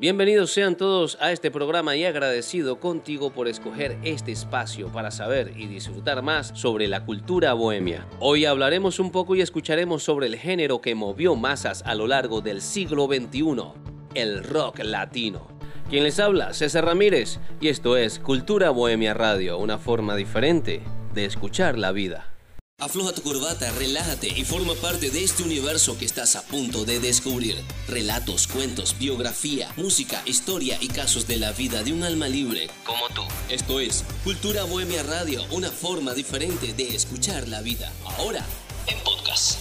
Bienvenidos sean todos a este programa y agradecido contigo por escoger este espacio para saber y disfrutar más sobre la cultura bohemia. Hoy hablaremos un poco y escucharemos sobre el género que movió masas a lo largo del siglo XXI, el rock latino. Quien les habla, César Ramírez, y esto es Cultura Bohemia Radio, una forma diferente de escuchar la vida. Afloja tu corbata, relájate y forma parte de este universo que estás a punto de descubrir. Relatos, cuentos, biografía, música, historia y casos de la vida de un alma libre como tú. Esto es Cultura Bohemia Radio, una forma diferente de escuchar la vida. Ahora, en podcast.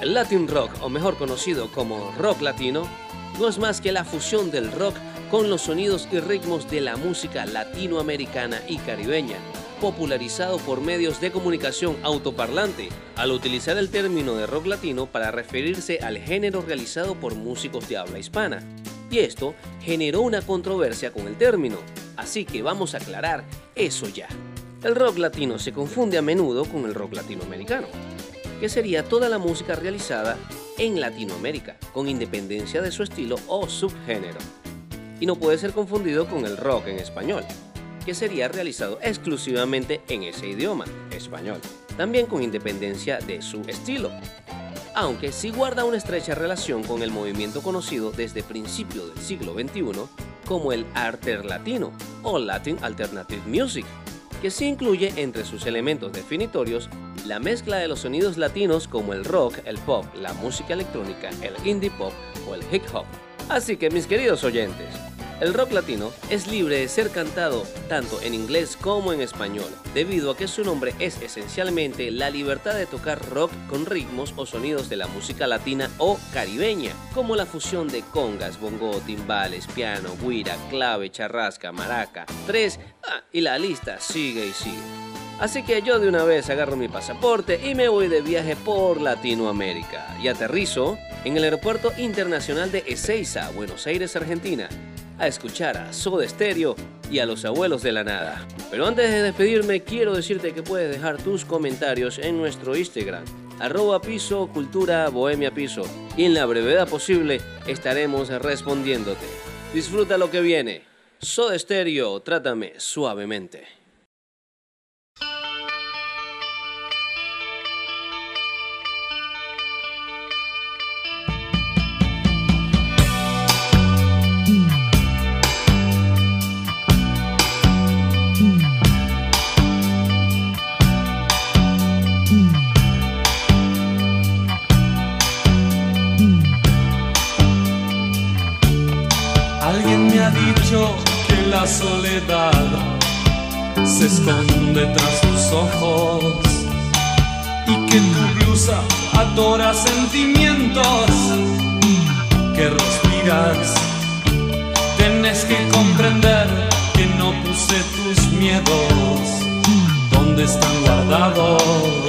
El Latin Rock, o mejor conocido como rock latino, no es más que la fusión del rock con los sonidos y ritmos de la música latinoamericana y caribeña, popularizado por medios de comunicación autoparlante, al utilizar el término de rock latino para referirse al género realizado por músicos de habla hispana. Y esto generó una controversia con el término, así que vamos a aclarar eso ya. El rock latino se confunde a menudo con el rock latinoamericano, que sería toda la música realizada en Latinoamérica, con independencia de su estilo o subgénero y no puede ser confundido con el rock en español, que sería realizado exclusivamente en ese idioma, español, también con independencia de su estilo, aunque sí guarda una estrecha relación con el movimiento conocido desde principios del siglo XXI como el arte latino o Latin Alternative Music, que sí incluye entre sus elementos definitorios la mezcla de los sonidos latinos como el rock, el pop, la música electrónica, el indie pop o el hip hop. Así que mis queridos oyentes, el rock latino es libre de ser cantado tanto en inglés como en español, debido a que su nombre es esencialmente la libertad de tocar rock con ritmos o sonidos de la música latina o caribeña, como la fusión de congas, bongo, timbales, piano, guira, clave, charrasca, maraca, tres, ah, y la lista sigue y sigue. Así que yo de una vez agarro mi pasaporte y me voy de viaje por Latinoamérica y aterrizo en el Aeropuerto Internacional de Ezeiza, Buenos Aires, Argentina, a escuchar a Soda Stereo y a los abuelos de la nada. Pero antes de despedirme, quiero decirte que puedes dejar tus comentarios en nuestro Instagram, arroba piso cultura bohemia piso, y en la brevedad posible estaremos respondiéndote. Disfruta lo que viene. Soda Stereo, trátame suavemente. Sentimientos que respiras. Tienes que comprender que no puse tus miedos donde están guardados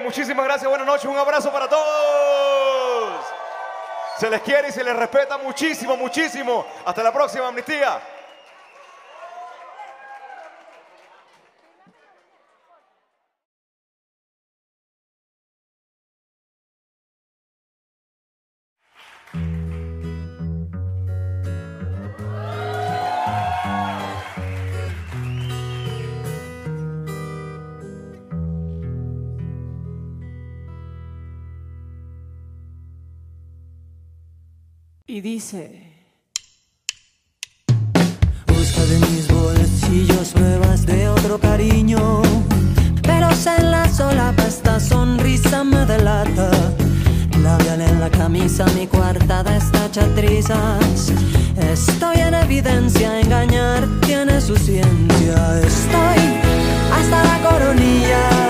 muchísimas gracias, buenas noches, un abrazo para todos. Se les quiere y se les respeta muchísimo, muchísimo. Hasta la próxima, amnistía. y dice... Busca de mis bolsillos pruebas de otro cariño, pero en la sola esta sonrisa me delata. Labial en la camisa, mi cuarta destachatrizas. Estoy en evidencia, engañar tiene su ciencia. Estoy hasta la coronilla.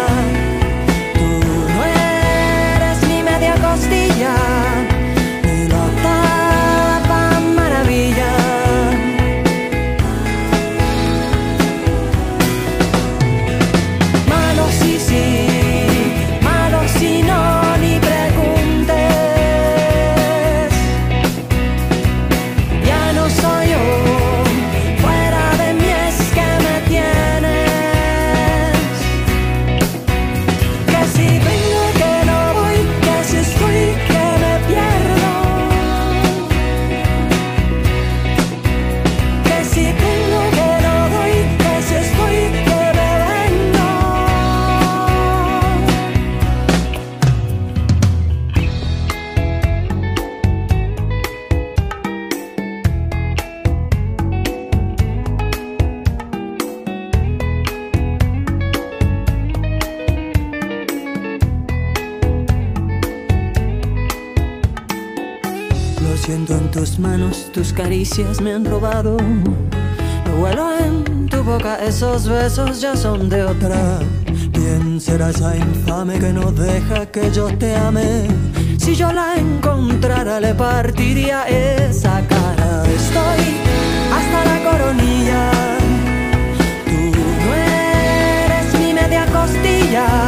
Siento en tus manos, tus caricias me han robado. Lo vuelo en tu boca, esos besos ya son de otra. ¿Quién será esa infame que no deja que yo te ame? Si yo la encontrara, le partiría esa cara. Estoy hasta la coronilla. Tú no eres mi media costilla.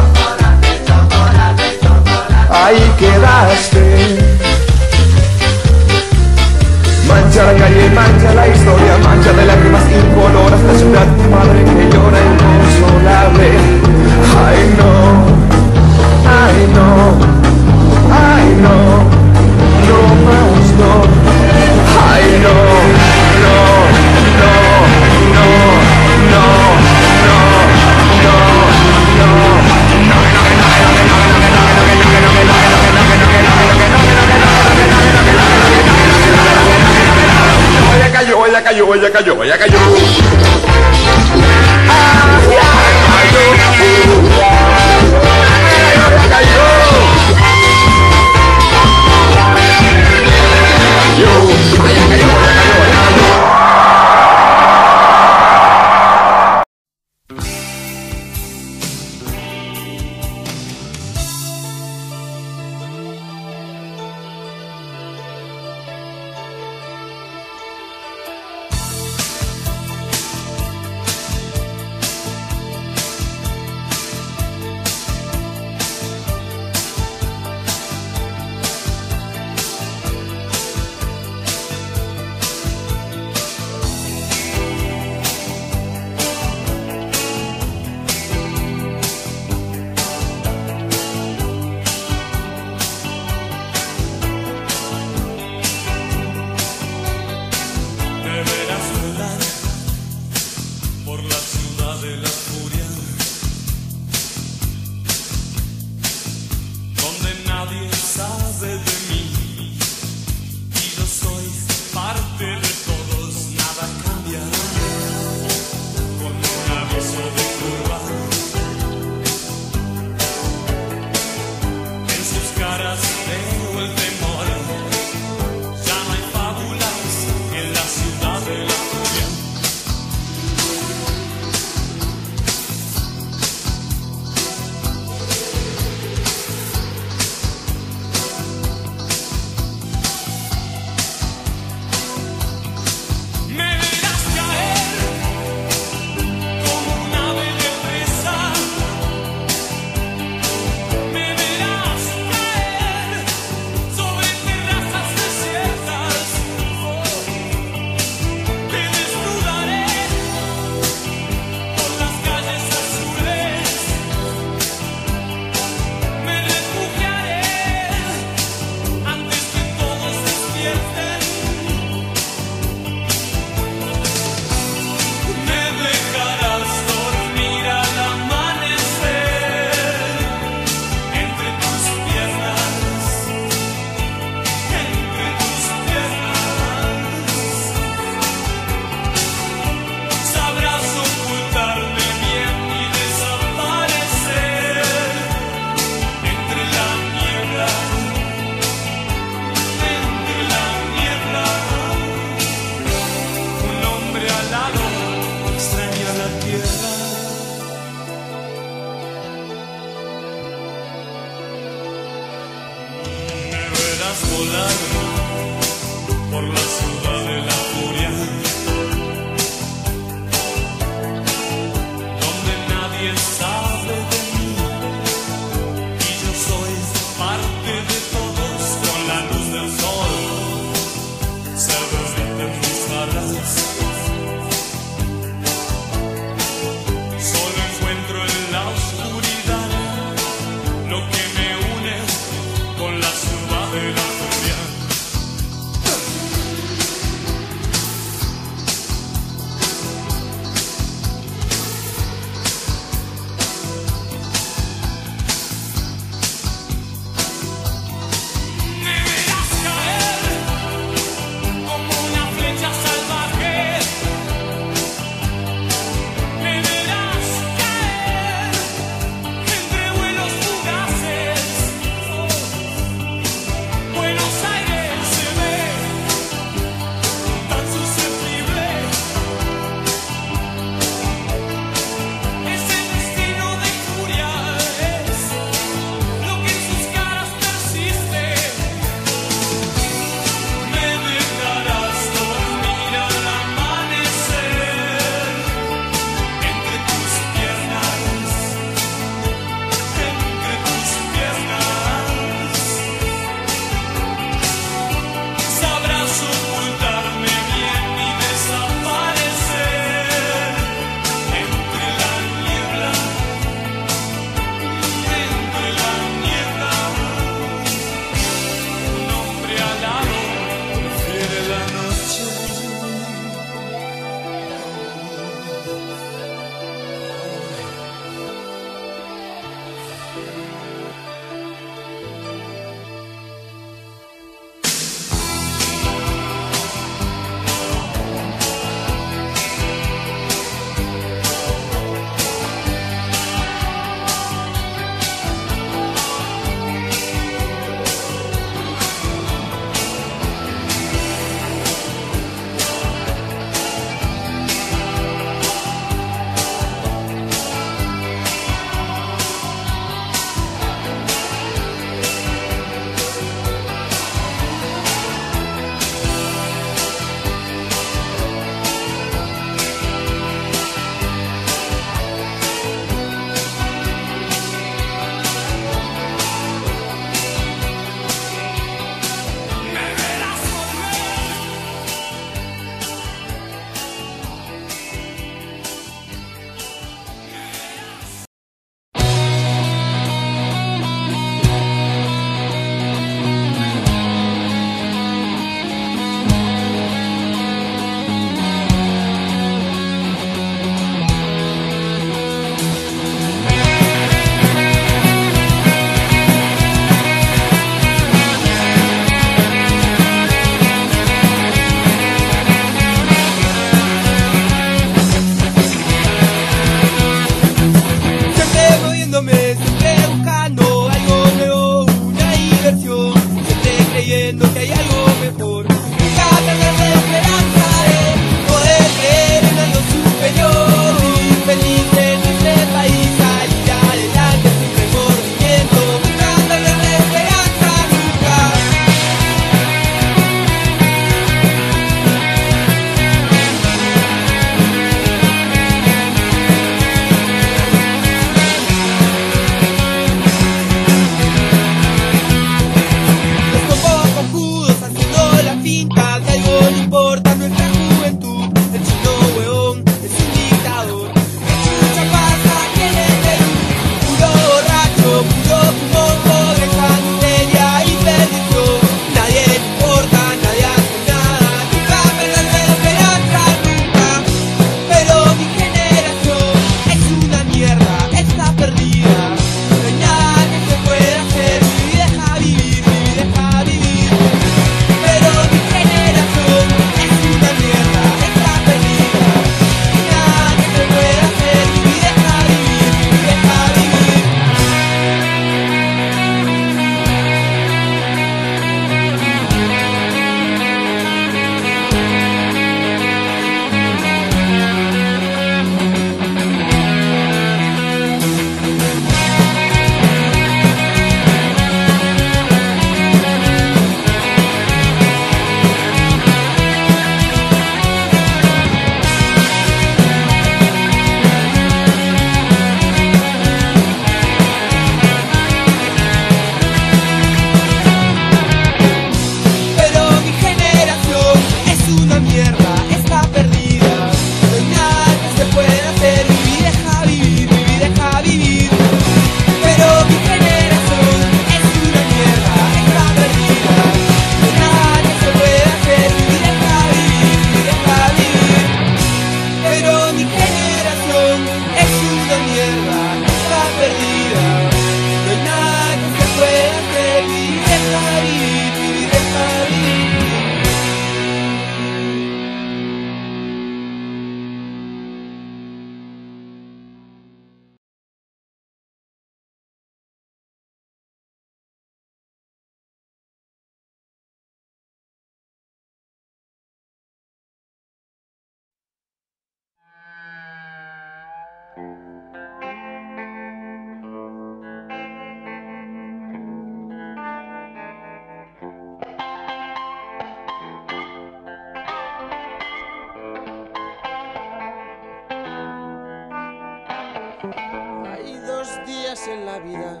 en la vida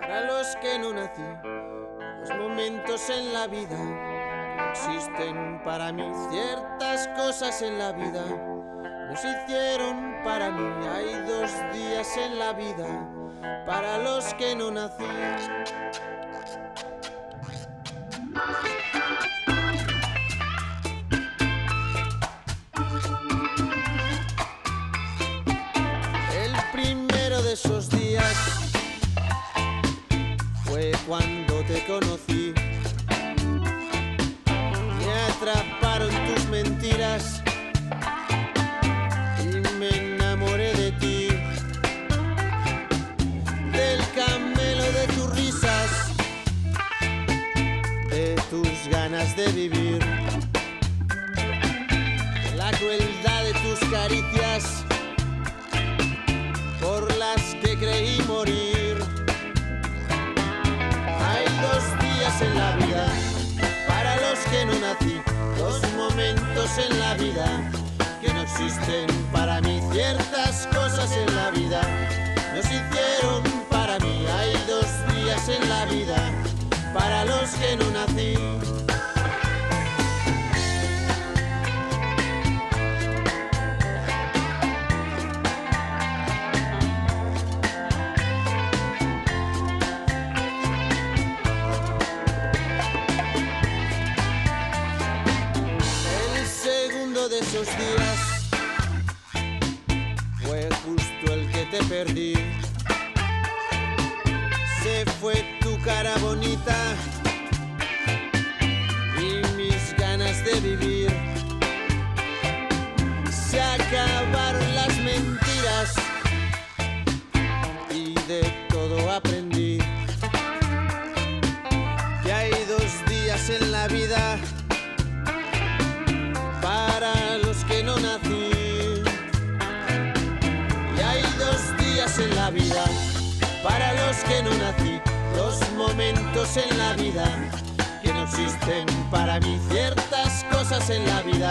para los que no nací, dos momentos en la vida que existen para mí, ciertas cosas en la vida nos hicieron para mí. Hay dos días en la vida para los que no nací.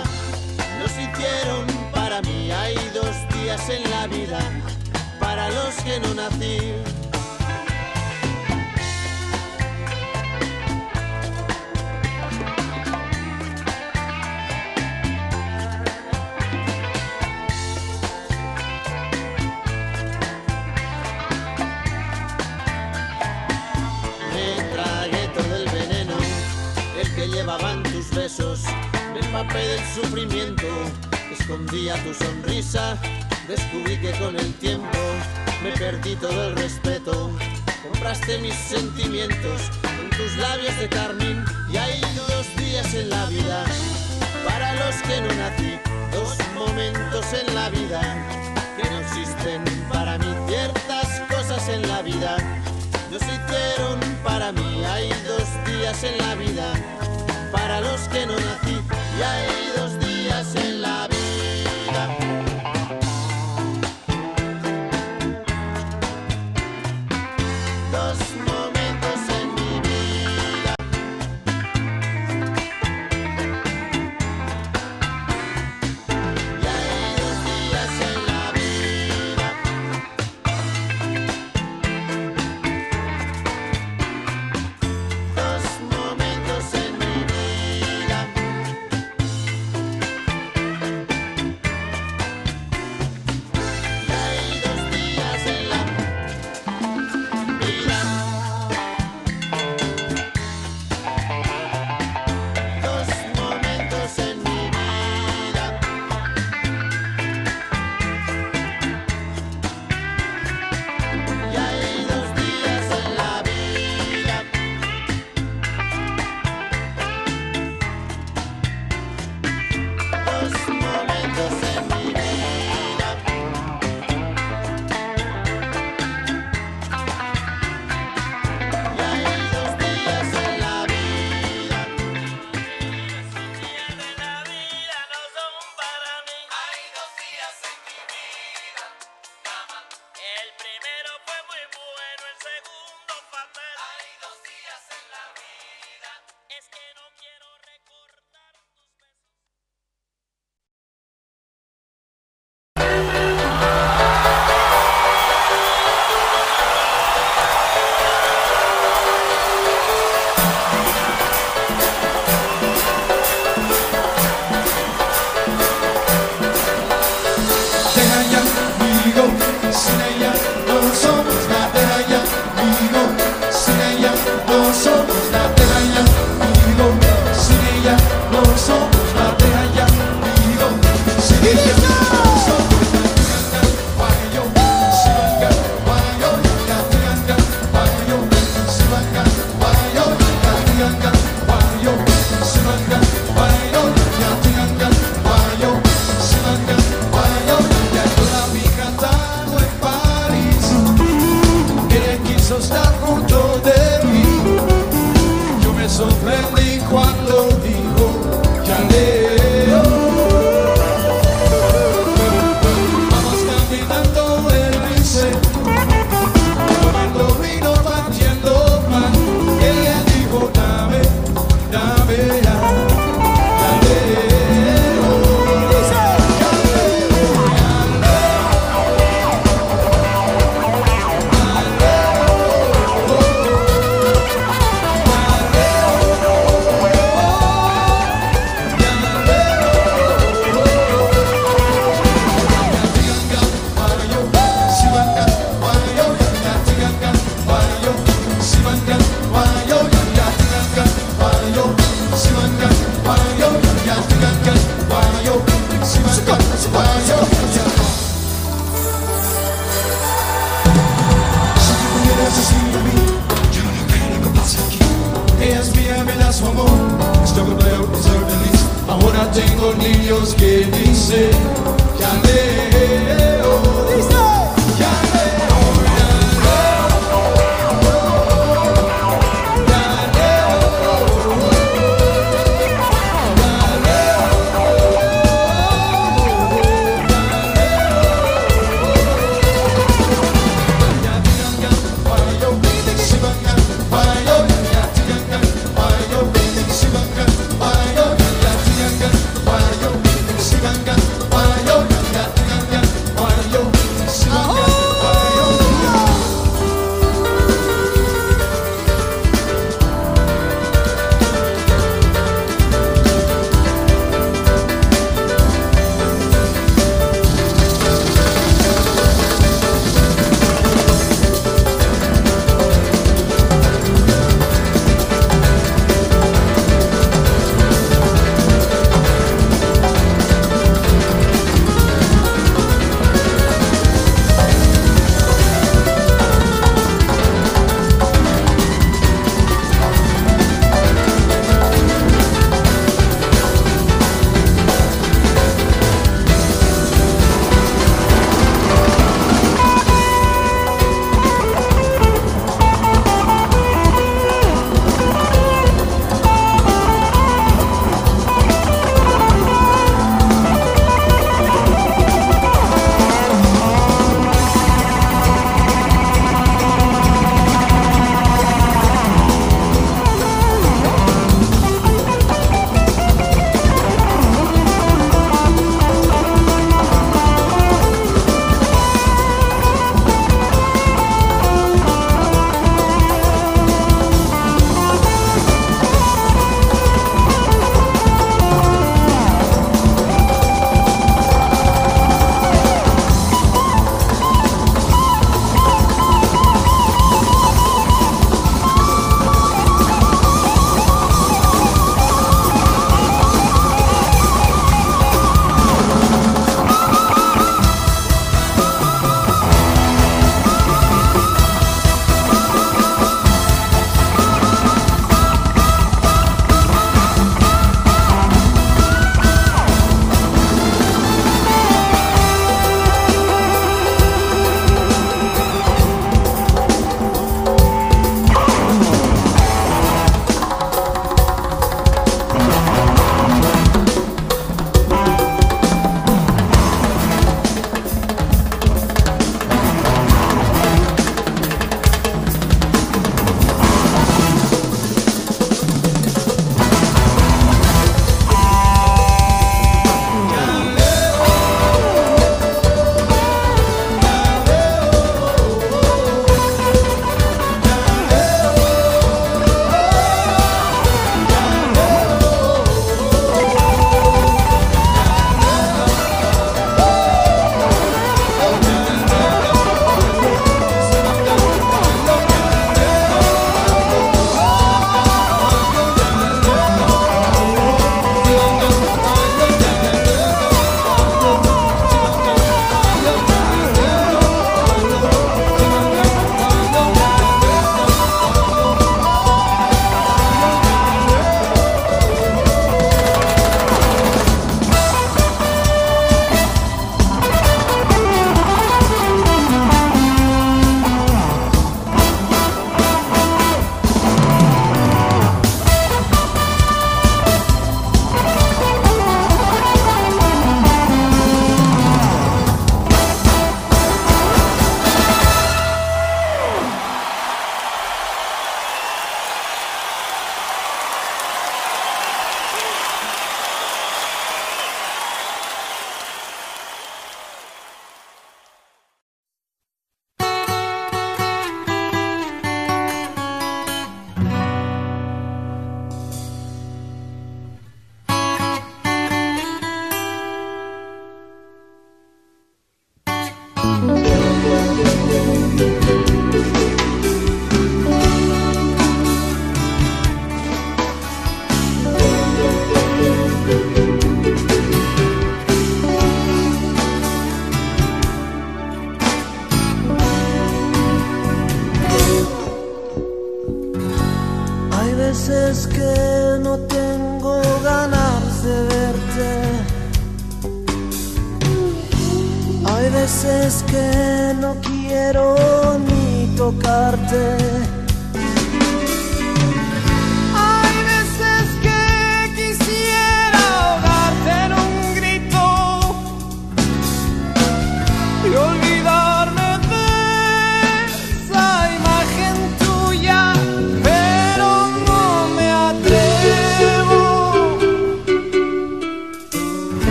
Vida nos hicieron para mí. Hay dos días en la vida para los que no nací. Me tragué todo el veneno, el que llevaban tus besos, empapé del sufrimiento, escondía tu sonrisa, descubrí que con el tiempo me perdí todo el respeto, compraste mis sentimientos con tus labios de carmín y hay dos días en la vida. Para los que no nací, dos momentos en la vida que no existen. Para mí, ciertas cosas en la vida nos hicieron para mí. Hay dos días en la vida para los que no nací. Y hay dos días en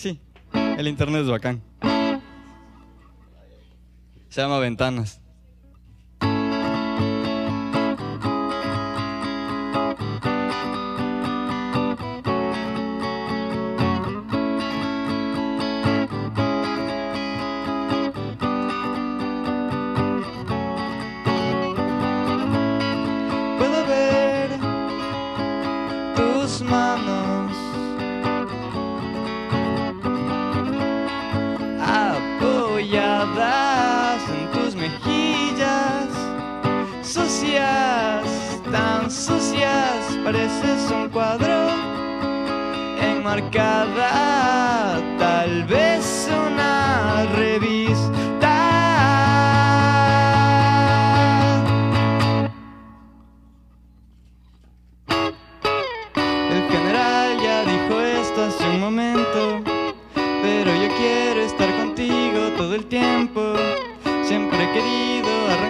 Pues sí, el internet es bacán. Se llama Ventanas.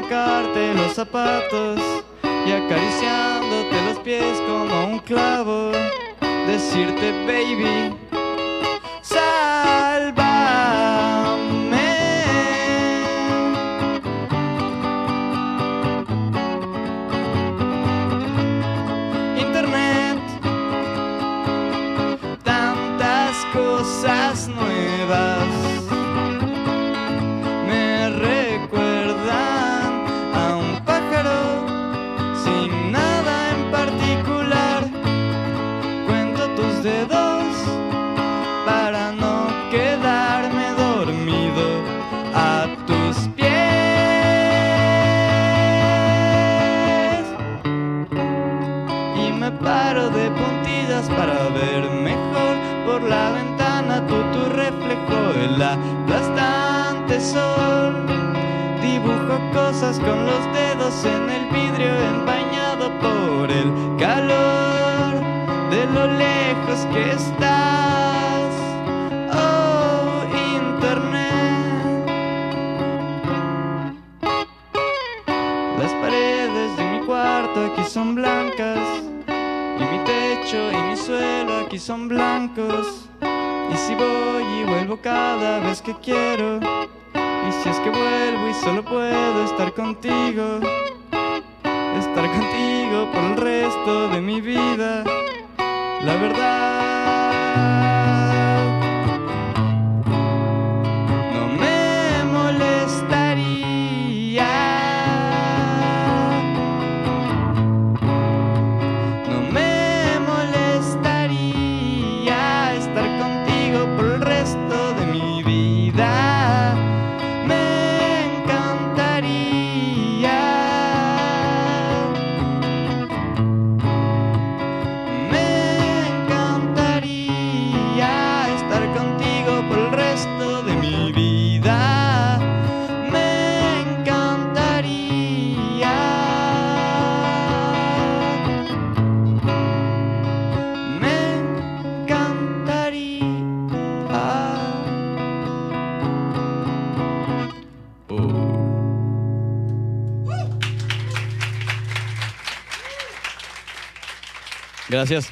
tocarte los zapatos y acariciándote los pies como un clavo. Decirte, baby la aplastante sol. Dibujo cosas con los dedos en el vidrio empañado por el calor de lo lejos que estás. Oh, internet. Las paredes de mi cuarto aquí son blancas y mi techo y mi suelo aquí son blancos. Si voy y vuelvo cada vez que quiero, y si es que vuelvo y solo puedo estar contigo, estar contigo por el resto de mi vida, la verdad. Gracias.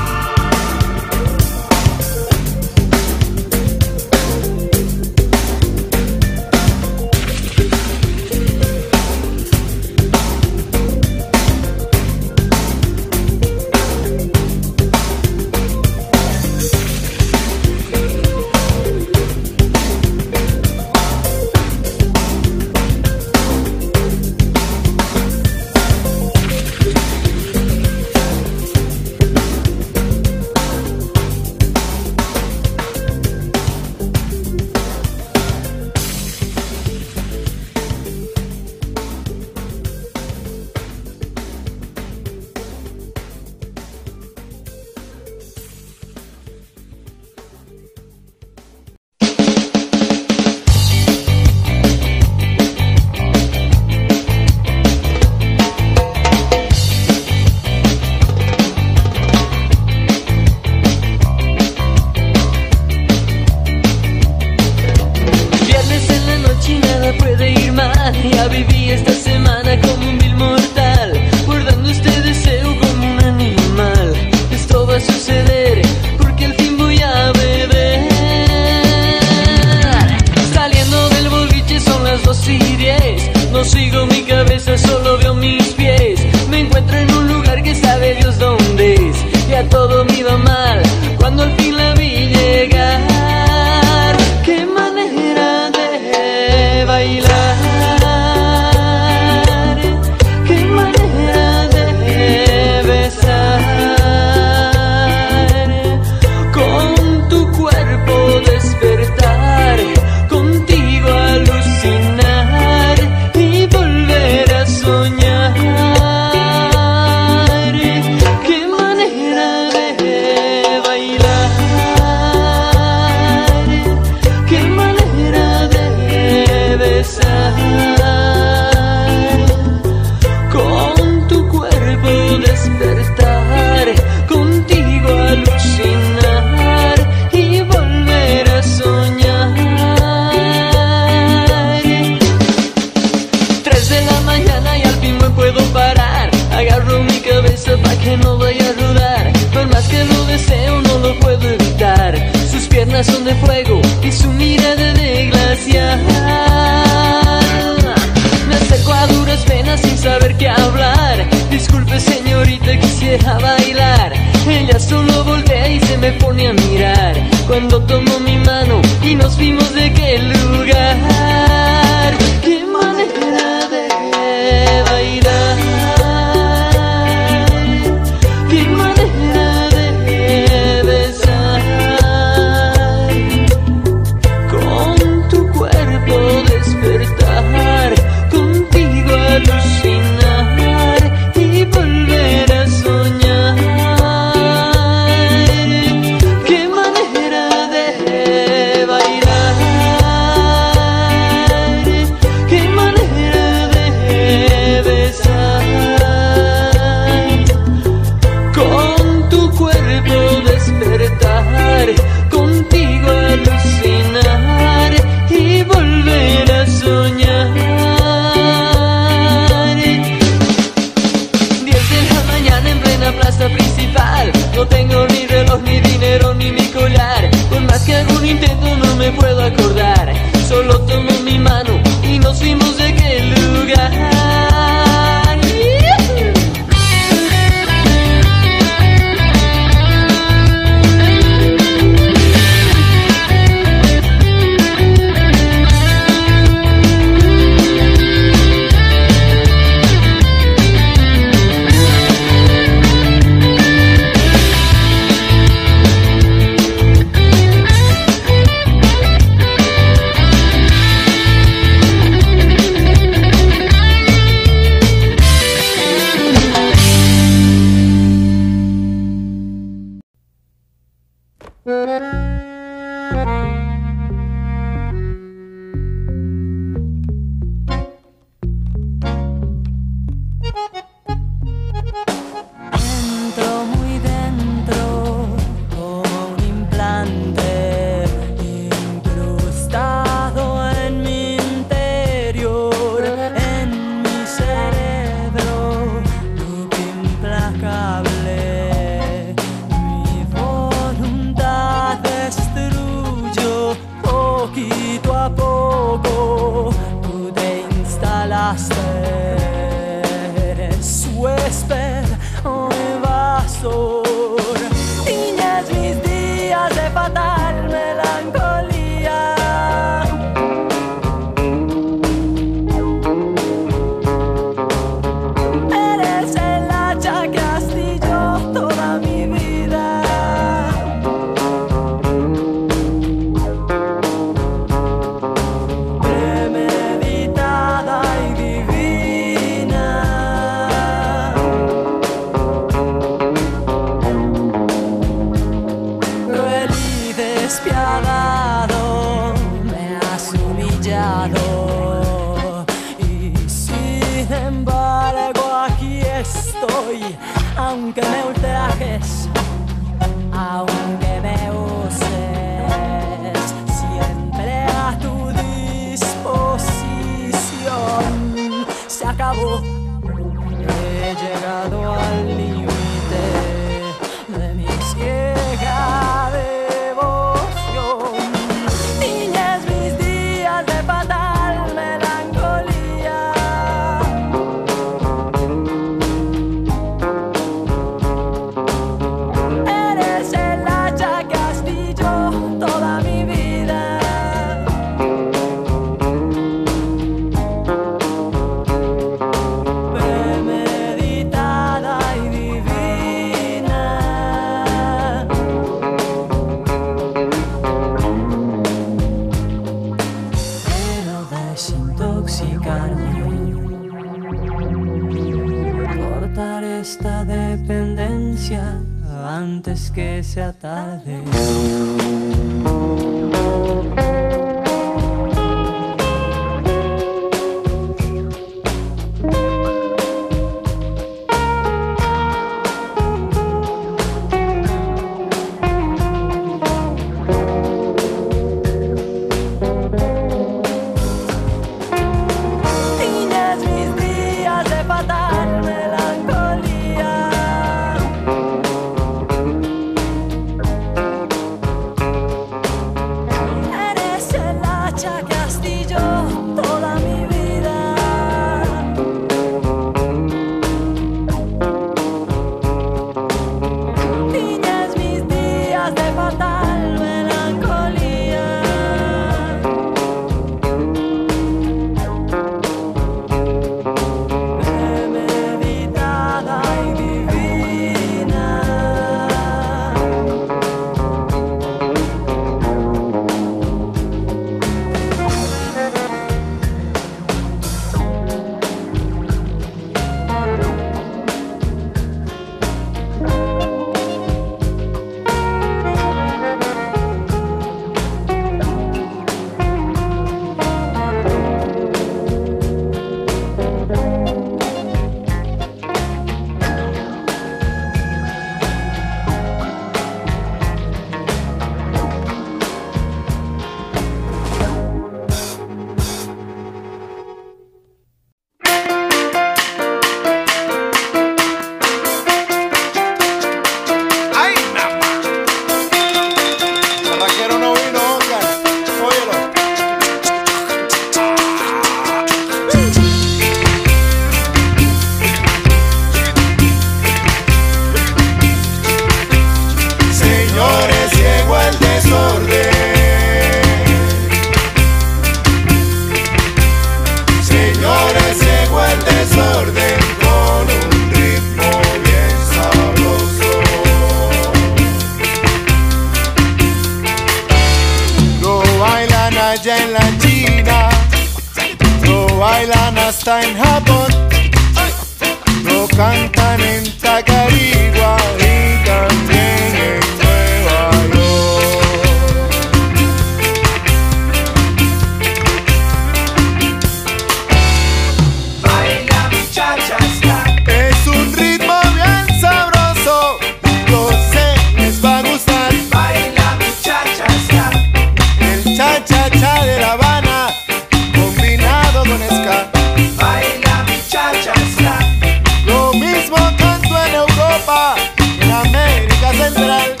central.